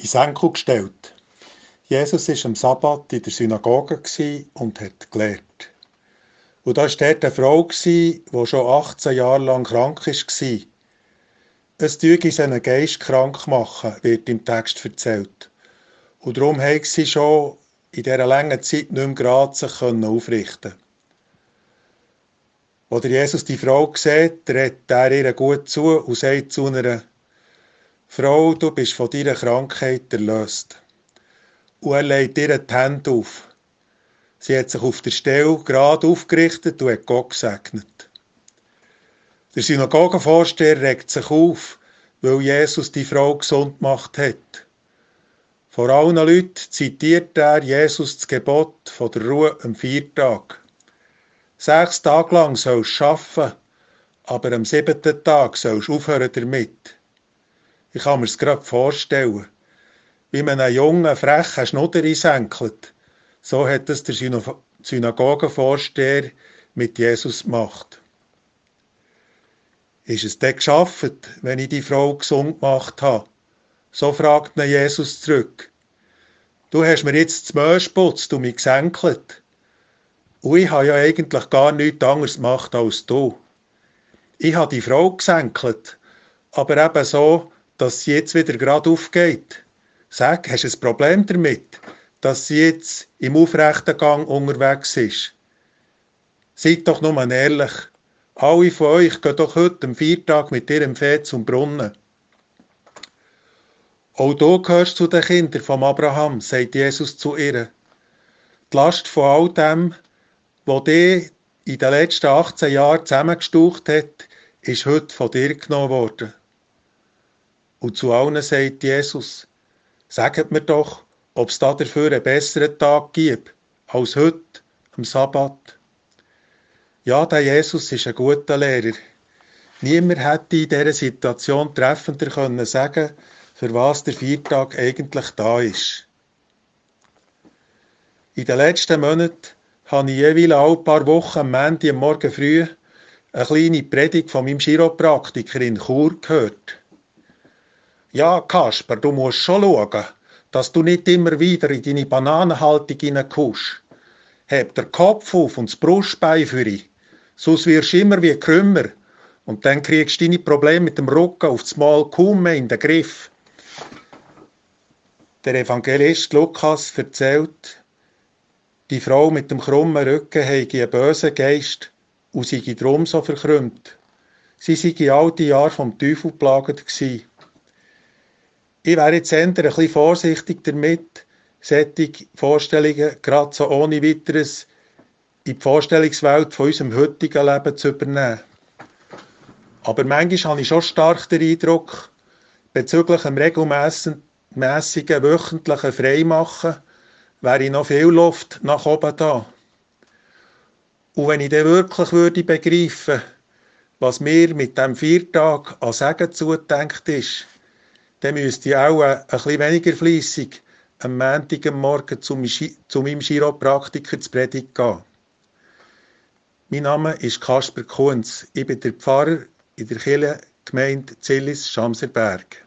in Senkel gestellt. Jesus war am Sabbat in der Synagoge und hat gelehrt. Und da war dort eine Frau, die schon 18 Jahre lang krank war. Es tue seinen Geist krank machen, wird im Text erzählt. Und darum hat sie schon in dieser langen Zeit nicht mehr sich aufrichten Als Jesus die Frau sieht, redet er ihr gut zu und sagt zu einer Frau, du bist von deiner Krankheit erlöst. Und er legt ihr die Hände auf. Sie hat sich auf der Stelle gerade aufgerichtet und hat Gott gesegnet. Der Synagogenvorsteher regt sich auf, weil Jesus die Frau gesund gemacht hat. Vor allen Leuten zitiert er Jesus das Gebot von der Ruhe am Viertag. Sechs Tage lang sollst du arbeiten, aber am siebten Tag sollst du aufhören damit. Ich kann mir es gerade vorstellen. Wie man einen jungen, frechen Schnudder einsenkelt. So hat es der Synagogenvorsteher mit Jesus gemacht. Ist es denn geschafft, wenn ich die Frau gesund gemacht habe? So fragt ihn Jesus zurück. Du hast mir jetzt das Mehl gesputzt und mich gesenkelt. Und ich habe ja eigentlich gar nichts anderes gemacht als du. Ich habe die Frau gesenkelt, aber eben so, dass sie jetzt wieder gerade aufgeht. Sag, hast du ein Problem damit, dass sie jetzt im aufrechten Gang unterwegs ist? Seid doch nur ehrlich. Alle von euch gehen doch heute am Viertag mit ihrem Pferd zum Brunnen. Auch du gehörst zu den Kindern von Abraham, sagt Jesus zu ihr. Die Last von all dem, was dich in den letzten 18 Jahren zusammengestaucht hat, ist heute von dir genommen worden. Und zu allen sagt Jesus, sagt mir doch, ob es da dafür einen besseren Tag gibt, als heute, am Sabbat. Ja, der Jesus ist ein guter Lehrer. Niemand hätte in dieser Situation treffender können sagen für was der Viertag eigentlich da ist. In den letzten Monaten habe ich jeweils alle paar Wochen am Montag am Morgen früh eine kleine Predigt von meinem Chiropraktiker in Chur gehört. Ja, Kasper, du musst schon schauen, dass du nicht immer wieder in deine Bananenhaltung hineinkommst. Heb den Kopf auf und das Brustbein für dich. Sonst wirst du immer wie Krümmer. Und dann kriegst du deine Probleme mit dem Rücken auf das Mal kaum mehr in den Griff. Der Evangelist Lukas erzählt, die Frau mit dem krummen Rücken habe einen bösen Geist und sei drum so verkrümmt. Sie sei all die Jahre vom Teufel geplagt gewesen. Ich wäre jetzt eher ein bisschen vorsichtig damit, solche Vorstellungen gerade so ohne weiteres in die Vorstellungswelt von unserem heutigen Leben zu übernehmen. Aber manchmal habe ich schon stark den Eindruck, bezüglich dem regelmäßigen wöchentlichen Freimachen wäre noch viel Luft nach oben da. Und wenn ich dann wirklich würde begreifen, was mir mit dem Viertag an Segen zudenkt ist, dann müsste ich auch ein, bisschen weniger fleissig am Montag Morgen zu, meinem Chiropraktiker zu Predigt gehen. Mein Name ist Kasper Kunz. Ich bin der Pfarrer in der Kirche Gemeinde Zillis-Schamserberg.